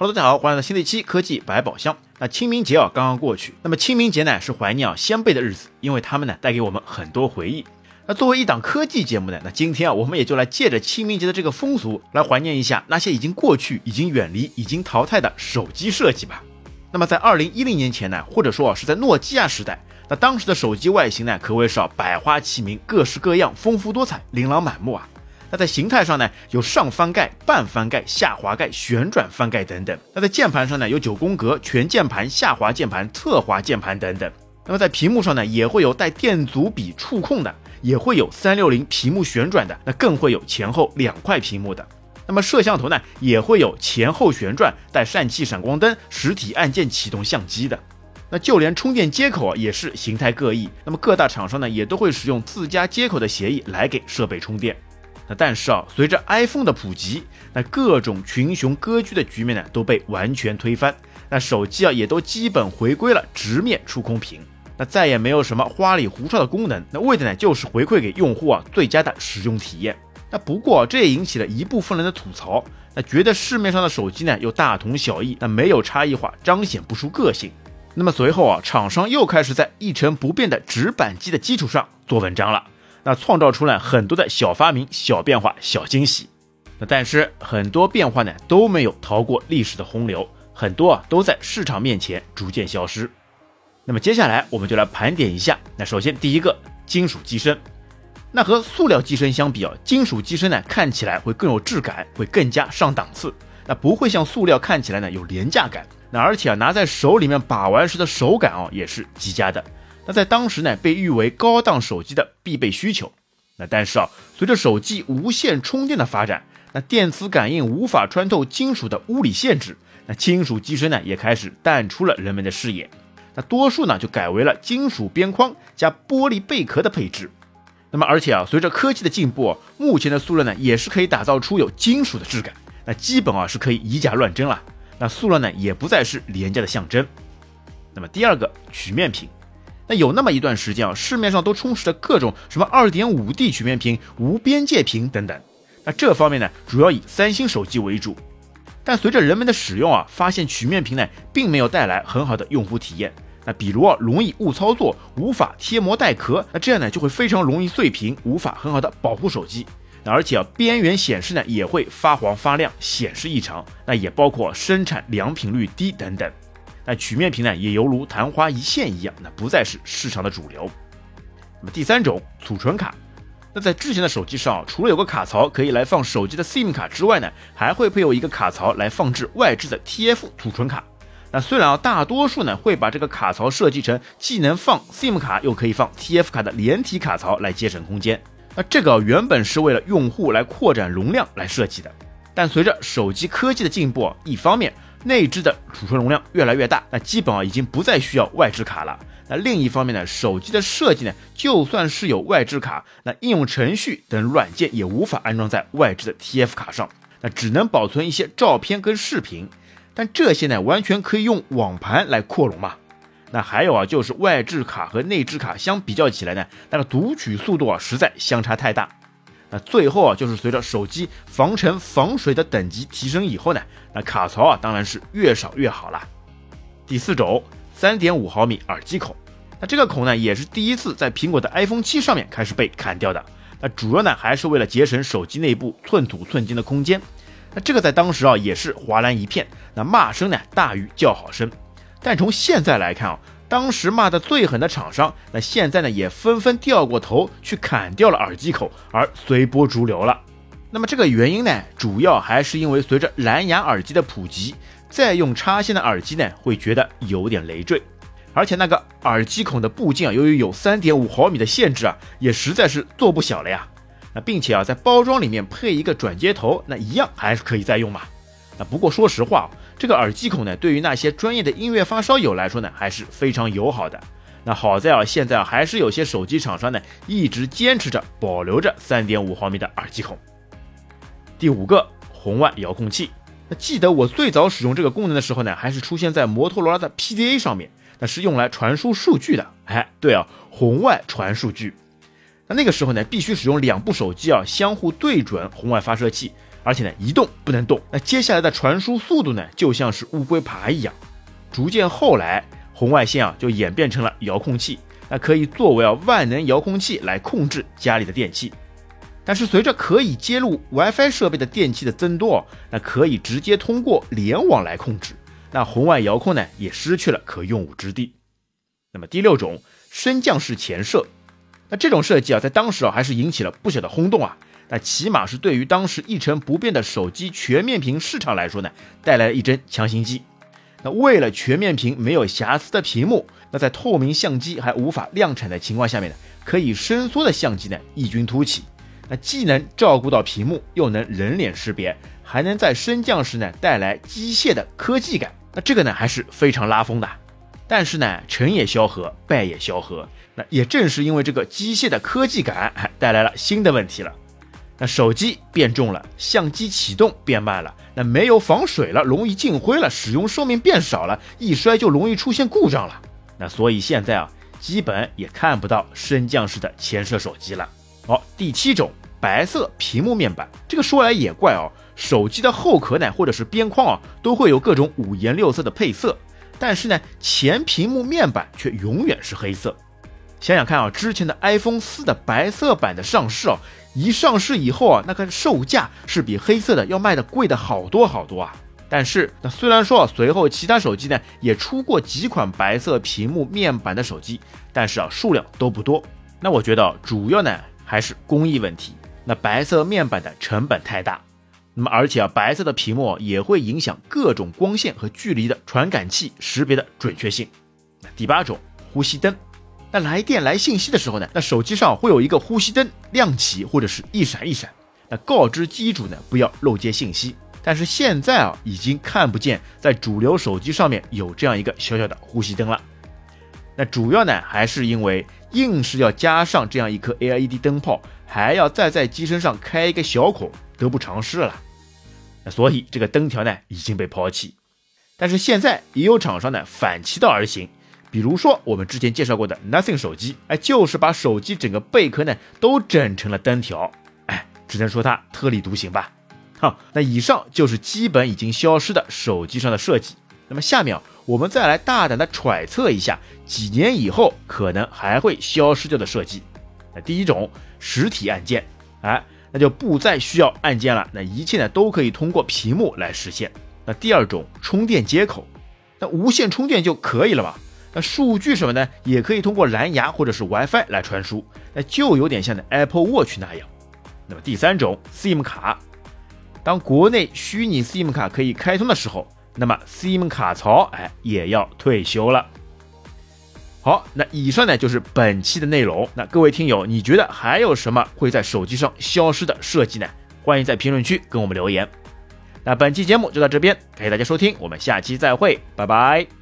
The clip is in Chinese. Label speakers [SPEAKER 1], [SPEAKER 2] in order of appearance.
[SPEAKER 1] Hello，大家好，欢迎来到新的一期科技百宝箱。那清明节啊刚刚过去，那么清明节呢是怀念啊先辈的日子，因为他们呢带给我们很多回忆。那作为一档科技节目呢，那今天啊我们也就来借着清明节的这个风俗，来怀念一下那些已经过去、已经远离、已经淘汰的手机设计吧。那么在二零一零年前呢，或者说啊是在诺基亚时代，那当时的手机外形呢可谓是啊百花齐鸣、各式各样、丰富多彩、琳琅满目啊。那在形态上呢，有上翻盖、半翻盖、下滑盖、旋转翻盖等等。那在键盘上呢，有九宫格、全键盘、下滑键盘、侧滑键盘等等。那么在屏幕上呢，也会有带电阻笔触控的，也会有三六零屏幕旋转的，那更会有前后两块屏幕的。那么摄像头呢，也会有前后旋转、带氙气闪光灯、实体按键启动相机的。那就连充电接口啊，也是形态各异。那么各大厂商呢，也都会使用自家接口的协议来给设备充电。那但是啊，随着 iPhone 的普及，那各种群雄割据的局面呢都被完全推翻。那手机啊也都基本回归了直面触控屏，那再也没有什么花里胡哨的功能，那为的呢就是回馈给用户啊最佳的使用体验。那不过这也引起了一部分人的吐槽，那觉得市面上的手机呢又大同小异，那没有差异化，彰显不出个性。那么随后啊，厂商又开始在一成不变的直板机的基础上做文章了。那创造出了很多的小发明、小变化、小惊喜。那但是很多变化呢都没有逃过历史的洪流，很多啊都在市场面前逐渐消失。那么接下来我们就来盘点一下。那首先第一个金属机身，那和塑料机身相比啊，金属机身呢看起来会更有质感，会更加上档次。那不会像塑料看起来呢有廉价感。那而且啊拿在手里面把玩时的手感哦也是极佳的。那在当时呢，被誉为高档手机的必备需求。那但是啊，随着手机无线充电的发展，那电磁感应无法穿透金属的物理限制，那金属机身呢也开始淡出了人们的视野。那多数呢就改为了金属边框加玻璃贝壳的配置。那么而且啊，随着科技的进步，目前的塑料呢也是可以打造出有金属的质感。那基本啊是可以以假乱真了。那塑料呢也不再是廉价的象征。那么第二个曲面屏。那有那么一段时间啊，市面上都充斥着各种什么二点五 D 曲面屏、无边界屏等等。那这方面呢，主要以三星手机为主。但随着人们的使用啊，发现曲面屏呢，并没有带来很好的用户体验。那比如啊，容易误操作，无法贴膜带壳，那这样呢，就会非常容易碎屏，无法很好的保护手机。那而且啊，边缘显示呢，也会发黄发亮，显示异常。那也包括生产良品率低等等。那曲面屏呢，也犹如昙花一现一样，那不再是市场的主流。那么第三种储存卡，那在之前的手机上，除了有个卡槽可以来放手机的 SIM 卡之外呢，还会配有一个卡槽来放置外置的 TF 储存卡。那虽然啊，大多数呢会把这个卡槽设计成既能放 SIM 卡又可以放 TF 卡的连体卡槽来节省空间。那这个原本是为了用户来扩展容量来设计的，但随着手机科技的进步，一方面内置的储存容量越来越大，那基本啊已经不再需要外置卡了。那另一方面呢，手机的设计呢，就算是有外置卡，那应用程序等软件也无法安装在外置的 TF 卡上，那只能保存一些照片跟视频。但这些呢，完全可以用网盘来扩容嘛。那还有啊，就是外置卡和内置卡相比较起来呢，那个读取速度啊，实在相差太大。那最后啊，就是随着手机防尘防水的等级提升以后呢，那卡槽啊当然是越少越好了。第四种，三点五毫米耳机孔，那这个孔呢也是第一次在苹果的 iPhone 七上面开始被砍掉的。那主要呢还是为了节省手机内部寸土寸金的空间。那这个在当时啊也是哗然一片，那骂声呢大于叫好声。但从现在来看啊。当时骂得最狠的厂商，那现在呢也纷纷掉过头去砍掉了耳机口，而随波逐流了。那么这个原因呢，主要还是因为随着蓝牙耳机的普及，再用插线的耳机呢会觉得有点累赘，而且那个耳机孔的部件啊，由于有三点五毫米的限制啊，也实在是做不小了呀。那并且啊，在包装里面配一个转接头，那一样还是可以再用嘛。那不过说实话。这个耳机孔呢，对于那些专业的音乐发烧友来说呢，还是非常友好的。那好在啊，现在啊，还是有些手机厂商呢，一直坚持着保留着三点五毫米的耳机孔。第五个，红外遥控器。那记得我最早使用这个功能的时候呢，还是出现在摩托罗拉的 PDA 上面，那是用来传输数据的。哎，对啊，红外传数据。那那个时候呢，必须使用两部手机啊，相互对准红外发射器。而且呢一动不能动。那接下来的传输速度呢，就像是乌龟爬一样。逐渐后来，红外线啊就演变成了遥控器，那可以作为啊万能遥控器来控制家里的电器。但是随着可以接入 WiFi 设备的电器的增多，那可以直接通过联网来控制，那红外遥控呢也失去了可用武之地。那么第六种升降式前摄，那这种设计啊在当时啊还是引起了不小的轰动啊。那起码是对于当时一成不变的手机全面屏市场来说呢，带来了一针强心剂。那为了全面屏没有瑕疵的屏幕，那在透明相机还无法量产的情况下面呢，可以伸缩的相机呢异军突起。那既能照顾到屏幕，又能人脸识别，还能在升降时呢带来机械的科技感。那这个呢还是非常拉风的。但是呢，成也萧何，败也萧何。那也正是因为这个机械的科技感，还带来了新的问题了。那手机变重了，相机启动变慢了，那没有防水了，容易进灰了，使用寿命变少了，一摔就容易出现故障了。那所以现在啊，基本也看不到升降式的前摄手机了。好，第七种。白色屏幕面板，这个说来也怪哦。手机的后壳呢，或者是边框啊，都会有各种五颜六色的配色，但是呢，前屏幕面板却永远是黑色。想想看啊，之前的 iPhone 四的白色版的上市哦，一上市以后啊，那个售价是比黑色的要卖的贵的好多好多啊。但是那虽然说啊随后其他手机呢也出过几款白色屏幕面板的手机，但是啊数量都不多。那我觉得主要呢还是工艺问题。那白色面板的成本太大，那么而且啊，白色的屏幕也会影响各种光线和距离的传感器识别的准确性。第八种，呼吸灯。那来电来信息的时候呢，那手机上会有一个呼吸灯亮起或者是一闪一闪，那告知机主呢不要漏接信息。但是现在啊，已经看不见在主流手机上面有这样一个小小的呼吸灯了。那主要呢还是因为硬是要加上这样一颗 LED 灯泡。还要再在机身上开一个小孔，得不偿失了。那所以这个灯条呢已经被抛弃。但是现在也有厂商呢反其道而行，比如说我们之前介绍过的 Nothing 手机，哎，就是把手机整个贝壳呢都整成了灯条，哎，只能说它特立独行吧。好，那以上就是基本已经消失的手机上的设计。那么下面我们再来大胆的揣测一下，几年以后可能还会消失掉的设计。那第一种。实体按键，哎，那就不再需要按键了，那一切呢都可以通过屏幕来实现。那第二种充电接口，那无线充电就可以了吧？那数据什么呢，也可以通过蓝牙或者是 WiFi 来传输，那就有点像的 Apple Watch 那样。那么第三种 SIM 卡，当国内虚拟 SIM 卡可以开通的时候，那么 SIM 卡槽哎也要退休了。好，那以上呢就是本期的内容。那各位听友，你觉得还有什么会在手机上消失的设计呢？欢迎在评论区跟我们留言。那本期节目就到这边，感谢大家收听，我们下期再会，拜拜。